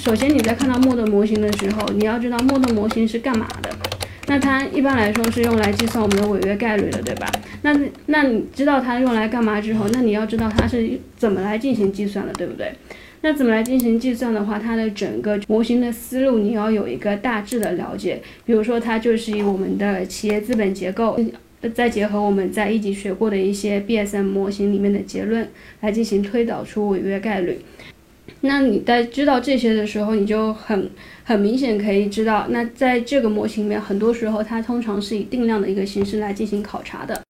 首先你在看到莫德模型的时候，你要知道莫德模型是干嘛的。那它一般来说是用来计算我们的违约概率的，对吧？那那你知道它用来干嘛之后，那你要知道它是怎么来进行计算的，对不对？那怎么来进行计算的话，它的整个模型的思路你要有一个大致的了解。比如说，它就是以我们的企业资本结构，再结合我们在一级学过的一些 BSM 模型里面的结论来进行推导出违约概率。那你在知道这些的时候，你就很很明显可以知道，那在这个模型里面，很多时候它通常是以定量的一个形式来进行考察的。